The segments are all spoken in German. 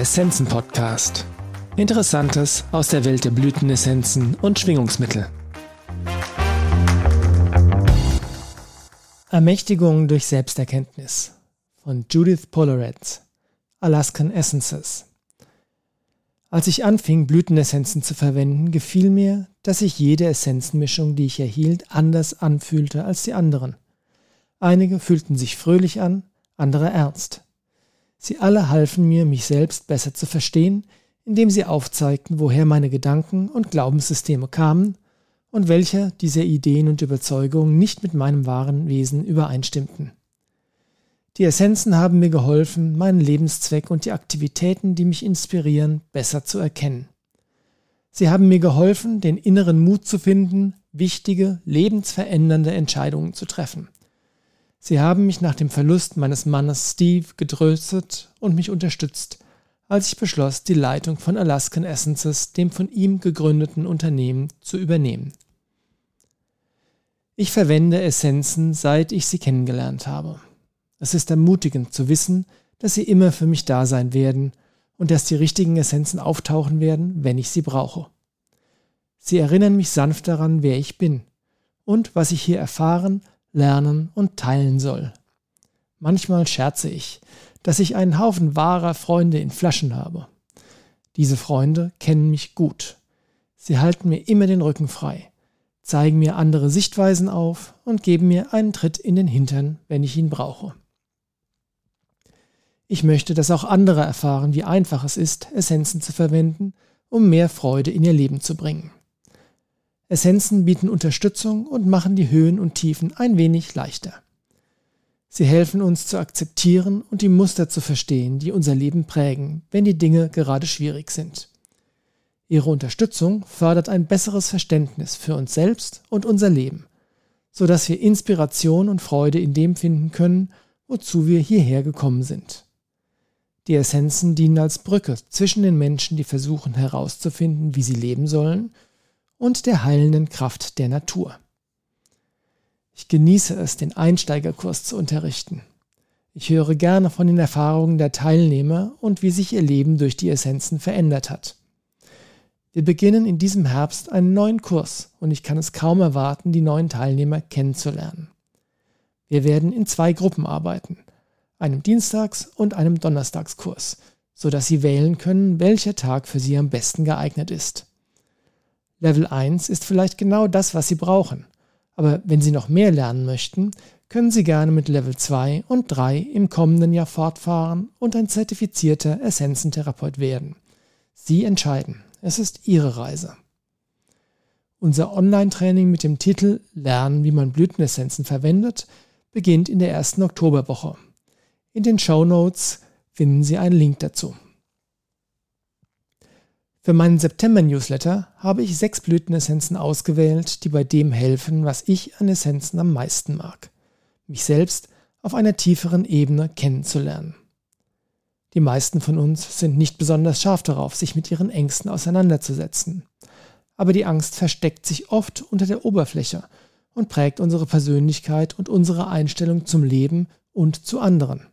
Der Essenzen Podcast. Interessantes aus der Welt der Blütenessenzen und Schwingungsmittel. Ermächtigung durch Selbsterkenntnis von Judith Polaretz, Alaskan Essences. Als ich anfing, Blütenessenzen zu verwenden, gefiel mir, dass sich jede Essenzenmischung, die ich erhielt, anders anfühlte als die anderen. Einige fühlten sich fröhlich an, andere ernst. Sie alle halfen mir, mich selbst besser zu verstehen, indem sie aufzeigten, woher meine Gedanken und Glaubenssysteme kamen und welche dieser Ideen und Überzeugungen nicht mit meinem wahren Wesen übereinstimmten. Die Essenzen haben mir geholfen, meinen Lebenszweck und die Aktivitäten, die mich inspirieren, besser zu erkennen. Sie haben mir geholfen, den inneren Mut zu finden, wichtige, lebensverändernde Entscheidungen zu treffen – Sie haben mich nach dem Verlust meines Mannes Steve getröstet und mich unterstützt, als ich beschloss, die Leitung von Alaskan Essences, dem von ihm gegründeten Unternehmen, zu übernehmen. Ich verwende Essenzen, seit ich sie kennengelernt habe. Es ist ermutigend zu wissen, dass sie immer für mich da sein werden und dass die richtigen Essenzen auftauchen werden, wenn ich sie brauche. Sie erinnern mich sanft daran, wer ich bin und was ich hier erfahren, lernen und teilen soll. Manchmal scherze ich, dass ich einen Haufen wahrer Freunde in Flaschen habe. Diese Freunde kennen mich gut. Sie halten mir immer den Rücken frei, zeigen mir andere Sichtweisen auf und geben mir einen Tritt in den Hintern, wenn ich ihn brauche. Ich möchte, dass auch andere erfahren, wie einfach es ist, Essenzen zu verwenden, um mehr Freude in ihr Leben zu bringen. Essenzen bieten Unterstützung und machen die Höhen und Tiefen ein wenig leichter. Sie helfen uns zu akzeptieren und die Muster zu verstehen, die unser Leben prägen, wenn die Dinge gerade schwierig sind. Ihre Unterstützung fördert ein besseres Verständnis für uns selbst und unser Leben, so dass wir Inspiration und Freude in dem finden können, wozu wir hierher gekommen sind. Die Essenzen dienen als Brücke zwischen den Menschen, die versuchen herauszufinden, wie sie leben sollen, und der heilenden Kraft der Natur. Ich genieße es, den Einsteigerkurs zu unterrichten. Ich höre gerne von den Erfahrungen der Teilnehmer und wie sich ihr Leben durch die Essenzen verändert hat. Wir beginnen in diesem Herbst einen neuen Kurs und ich kann es kaum erwarten, die neuen Teilnehmer kennenzulernen. Wir werden in zwei Gruppen arbeiten, einem Dienstags- und einem Donnerstagskurs, sodass Sie wählen können, welcher Tag für Sie am besten geeignet ist. Level 1 ist vielleicht genau das, was Sie brauchen. Aber wenn Sie noch mehr lernen möchten, können Sie gerne mit Level 2 und 3 im kommenden Jahr fortfahren und ein zertifizierter Essenzentherapeut werden. Sie entscheiden. Es ist Ihre Reise. Unser Online-Training mit dem Titel Lernen, wie man Blütenessenzen verwendet, beginnt in der ersten Oktoberwoche. In den Show Notes finden Sie einen Link dazu. Für meinen September-Newsletter habe ich sechs Blütenessenzen ausgewählt, die bei dem helfen, was ich an Essenzen am meisten mag. Mich selbst auf einer tieferen Ebene kennenzulernen. Die meisten von uns sind nicht besonders scharf darauf, sich mit ihren Ängsten auseinanderzusetzen. Aber die Angst versteckt sich oft unter der Oberfläche und prägt unsere Persönlichkeit und unsere Einstellung zum Leben und zu anderen.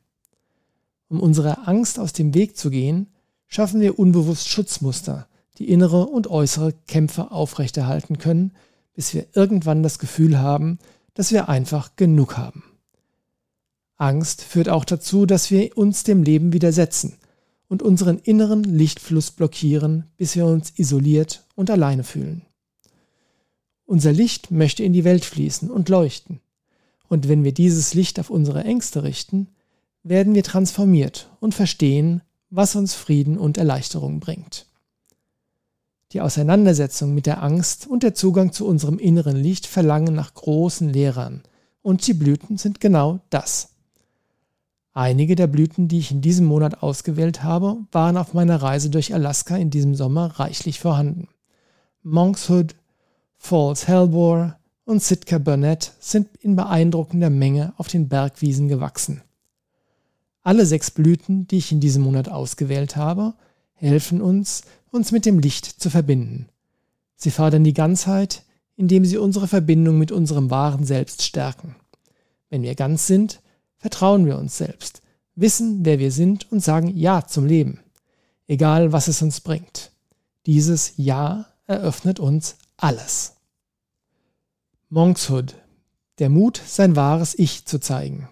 Um unserer Angst aus dem Weg zu gehen, schaffen wir unbewusst Schutzmuster, die innere und äußere Kämpfe aufrechterhalten können, bis wir irgendwann das Gefühl haben, dass wir einfach genug haben. Angst führt auch dazu, dass wir uns dem Leben widersetzen und unseren inneren Lichtfluss blockieren, bis wir uns isoliert und alleine fühlen. Unser Licht möchte in die Welt fließen und leuchten. Und wenn wir dieses Licht auf unsere Ängste richten, werden wir transformiert und verstehen, was uns Frieden und Erleichterung bringt. Die Auseinandersetzung mit der Angst und der Zugang zu unserem inneren Licht verlangen nach großen Lehrern, und die Blüten sind genau das. Einige der Blüten, die ich in diesem Monat ausgewählt habe, waren auf meiner Reise durch Alaska in diesem Sommer reichlich vorhanden. Monkshood, Falls Hellbore und Sitka Burnett sind in beeindruckender Menge auf den Bergwiesen gewachsen. Alle sechs Blüten, die ich in diesem Monat ausgewählt habe, helfen uns, uns mit dem Licht zu verbinden. Sie fördern die Ganzheit, indem sie unsere Verbindung mit unserem wahren Selbst stärken. Wenn wir ganz sind, vertrauen wir uns selbst, wissen, wer wir sind und sagen Ja zum Leben. egal was es uns bringt. Dieses Ja eröffnet uns alles. Monkshood, der Mut, sein wahres Ich zu zeigen.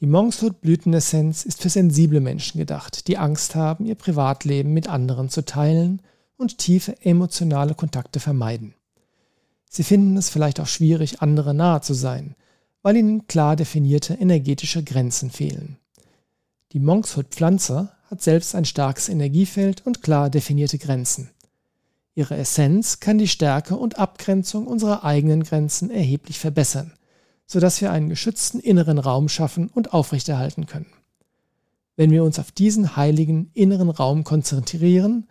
Die Monkshood Blütenessenz ist für sensible Menschen gedacht, die Angst haben, ihr Privatleben mit anderen zu teilen und tiefe emotionale Kontakte vermeiden. Sie finden es vielleicht auch schwierig, andere nahe zu sein, weil ihnen klar definierte energetische Grenzen fehlen. Die Monkshood-Pflanze hat selbst ein starkes Energiefeld und klar definierte Grenzen. Ihre Essenz kann die Stärke und Abgrenzung unserer eigenen Grenzen erheblich verbessern – sodass wir einen geschützten inneren Raum schaffen und aufrechterhalten können. Wenn wir uns auf diesen heiligen inneren Raum konzentrieren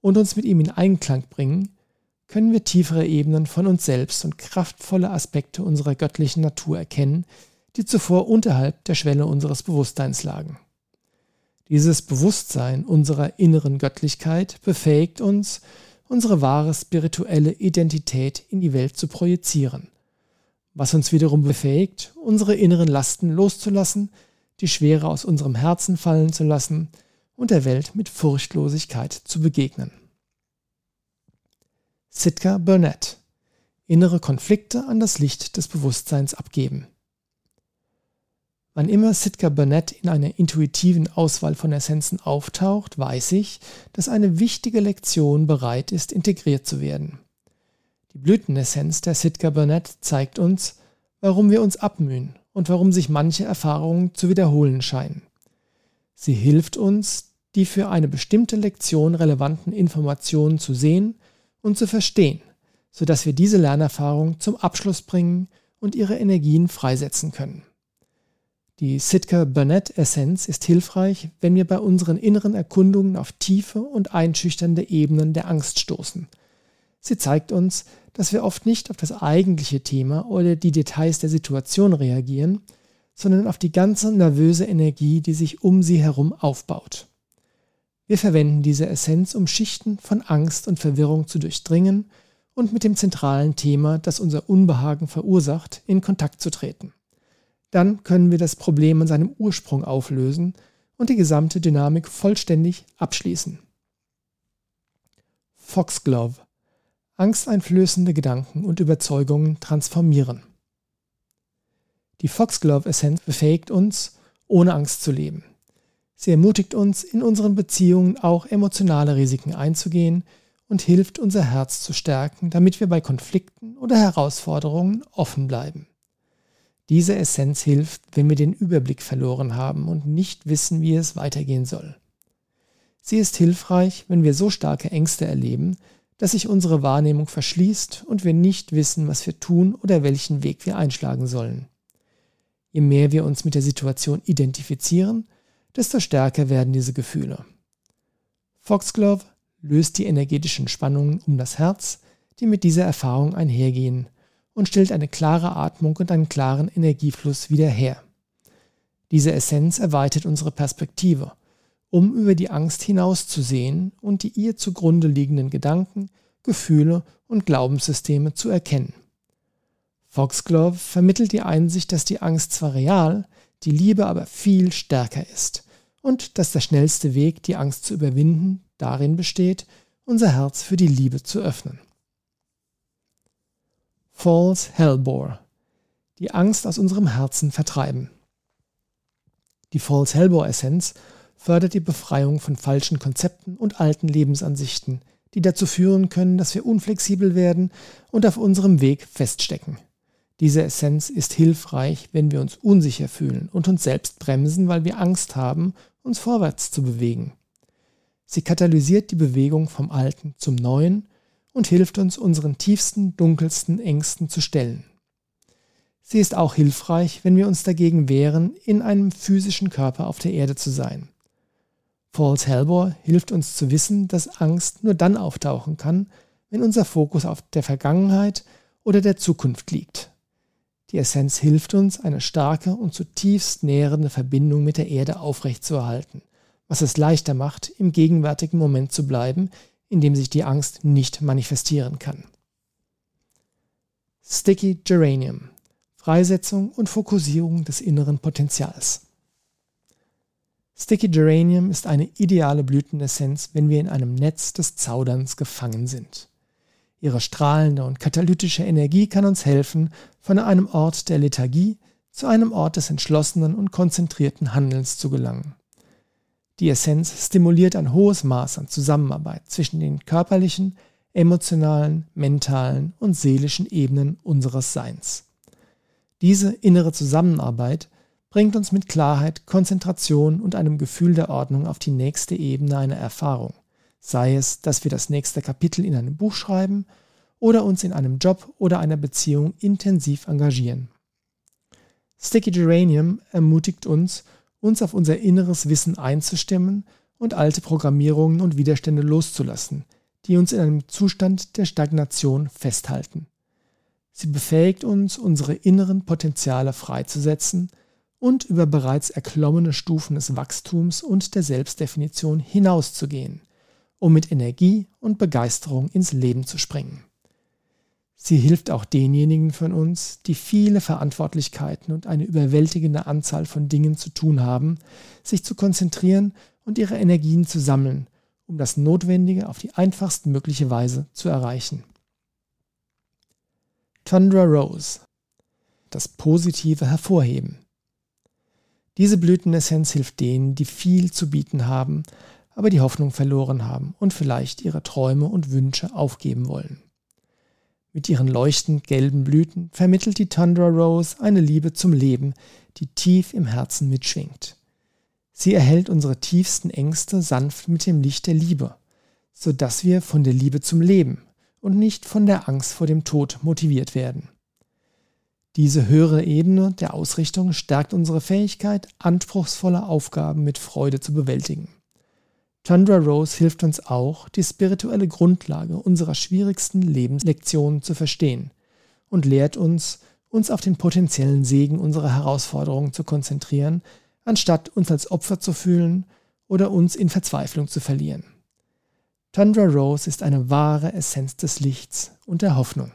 und uns mit ihm in Einklang bringen, können wir tiefere Ebenen von uns selbst und kraftvolle Aspekte unserer göttlichen Natur erkennen, die zuvor unterhalb der Schwelle unseres Bewusstseins lagen. Dieses Bewusstsein unserer inneren Göttlichkeit befähigt uns, unsere wahre spirituelle Identität in die Welt zu projizieren was uns wiederum befähigt, unsere inneren Lasten loszulassen, die Schwere aus unserem Herzen fallen zu lassen und der Welt mit Furchtlosigkeit zu begegnen. Sitka Burnett Innere Konflikte an das Licht des Bewusstseins abgeben. Wann immer Sitka Burnett in einer intuitiven Auswahl von Essenzen auftaucht, weiß ich, dass eine wichtige Lektion bereit ist, integriert zu werden. Die Blütenessenz der Sitka Burnett zeigt uns, warum wir uns abmühen und warum sich manche Erfahrungen zu wiederholen scheinen. Sie hilft uns, die für eine bestimmte Lektion relevanten Informationen zu sehen und zu verstehen, sodass wir diese Lernerfahrung zum Abschluss bringen und ihre Energien freisetzen können. Die Sitka Burnett Essenz ist hilfreich, wenn wir bei unseren inneren Erkundungen auf tiefe und einschüchternde Ebenen der Angst stoßen. Sie zeigt uns, dass wir oft nicht auf das eigentliche Thema oder die Details der Situation reagieren, sondern auf die ganze nervöse Energie, die sich um sie herum aufbaut. Wir verwenden diese Essenz, um Schichten von Angst und Verwirrung zu durchdringen und mit dem zentralen Thema, das unser Unbehagen verursacht, in Kontakt zu treten. Dann können wir das Problem an seinem Ursprung auflösen und die gesamte Dynamik vollständig abschließen. Foxglove angsteinflößende Gedanken und Überzeugungen transformieren. Die Foxglove-Essenz befähigt uns, ohne Angst zu leben. Sie ermutigt uns, in unseren Beziehungen auch emotionale Risiken einzugehen und hilft, unser Herz zu stärken, damit wir bei Konflikten oder Herausforderungen offen bleiben. Diese Essenz hilft, wenn wir den Überblick verloren haben und nicht wissen, wie es weitergehen soll. Sie ist hilfreich, wenn wir so starke Ängste erleben, dass sich unsere Wahrnehmung verschließt und wir nicht wissen, was wir tun oder welchen Weg wir einschlagen sollen. Je mehr wir uns mit der Situation identifizieren, desto stärker werden diese Gefühle. Foxglove löst die energetischen Spannungen um das Herz, die mit dieser Erfahrung einhergehen, und stellt eine klare Atmung und einen klaren Energiefluss wieder her. Diese Essenz erweitert unsere Perspektive um über die Angst hinauszusehen und die ihr zugrunde liegenden Gedanken, Gefühle und Glaubenssysteme zu erkennen. Foxglove vermittelt die Einsicht, dass die Angst zwar real, die Liebe aber viel stärker ist und dass der schnellste Weg, die Angst zu überwinden, darin besteht, unser Herz für die Liebe zu öffnen. False Hellbore. Die Angst aus unserem Herzen vertreiben. Die False Hellbore Essenz fördert die Befreiung von falschen Konzepten und alten Lebensansichten, die dazu führen können, dass wir unflexibel werden und auf unserem Weg feststecken. Diese Essenz ist hilfreich, wenn wir uns unsicher fühlen und uns selbst bremsen, weil wir Angst haben, uns vorwärts zu bewegen. Sie katalysiert die Bewegung vom Alten zum Neuen und hilft uns, unseren tiefsten, dunkelsten Ängsten zu stellen. Sie ist auch hilfreich, wenn wir uns dagegen wehren, in einem physischen Körper auf der Erde zu sein. Falls Hellbore hilft uns zu wissen, dass Angst nur dann auftauchen kann, wenn unser Fokus auf der Vergangenheit oder der Zukunft liegt. Die Essenz hilft uns, eine starke und zutiefst nährende Verbindung mit der Erde aufrechtzuerhalten, was es leichter macht, im gegenwärtigen Moment zu bleiben, in dem sich die Angst nicht manifestieren kann. Sticky Geranium Freisetzung und Fokussierung des inneren Potenzials. Sticky Geranium ist eine ideale Blütenessenz, wenn wir in einem Netz des Zauderns gefangen sind. Ihre strahlende und katalytische Energie kann uns helfen, von einem Ort der Lethargie zu einem Ort des entschlossenen und konzentrierten Handelns zu gelangen. Die Essenz stimuliert ein hohes Maß an Zusammenarbeit zwischen den körperlichen, emotionalen, mentalen und seelischen Ebenen unseres Seins. Diese innere Zusammenarbeit bringt uns mit Klarheit, Konzentration und einem Gefühl der Ordnung auf die nächste Ebene einer Erfahrung, sei es, dass wir das nächste Kapitel in einem Buch schreiben oder uns in einem Job oder einer Beziehung intensiv engagieren. Sticky Geranium ermutigt uns, uns auf unser inneres Wissen einzustimmen und alte Programmierungen und Widerstände loszulassen, die uns in einem Zustand der Stagnation festhalten. Sie befähigt uns, unsere inneren Potenziale freizusetzen und über bereits erklommene Stufen des Wachstums und der Selbstdefinition hinauszugehen, um mit Energie und Begeisterung ins Leben zu springen. Sie hilft auch denjenigen von uns, die viele Verantwortlichkeiten und eine überwältigende Anzahl von Dingen zu tun haben, sich zu konzentrieren und ihre Energien zu sammeln, um das Notwendige auf die einfachst mögliche Weise zu erreichen. Tundra Rose Das Positive hervorheben. Diese Blütenessenz hilft denen, die viel zu bieten haben, aber die Hoffnung verloren haben und vielleicht ihre Träume und Wünsche aufgeben wollen. Mit ihren leuchtend gelben Blüten vermittelt die Tundra Rose eine Liebe zum Leben, die tief im Herzen mitschwingt. Sie erhält unsere tiefsten Ängste sanft mit dem Licht der Liebe, so dass wir von der Liebe zum Leben und nicht von der Angst vor dem Tod motiviert werden. Diese höhere Ebene der Ausrichtung stärkt unsere Fähigkeit, anspruchsvolle Aufgaben mit Freude zu bewältigen. Tundra Rose hilft uns auch, die spirituelle Grundlage unserer schwierigsten Lebenslektionen zu verstehen und lehrt uns, uns auf den potenziellen Segen unserer Herausforderungen zu konzentrieren, anstatt uns als Opfer zu fühlen oder uns in Verzweiflung zu verlieren. Tundra Rose ist eine wahre Essenz des Lichts und der Hoffnung.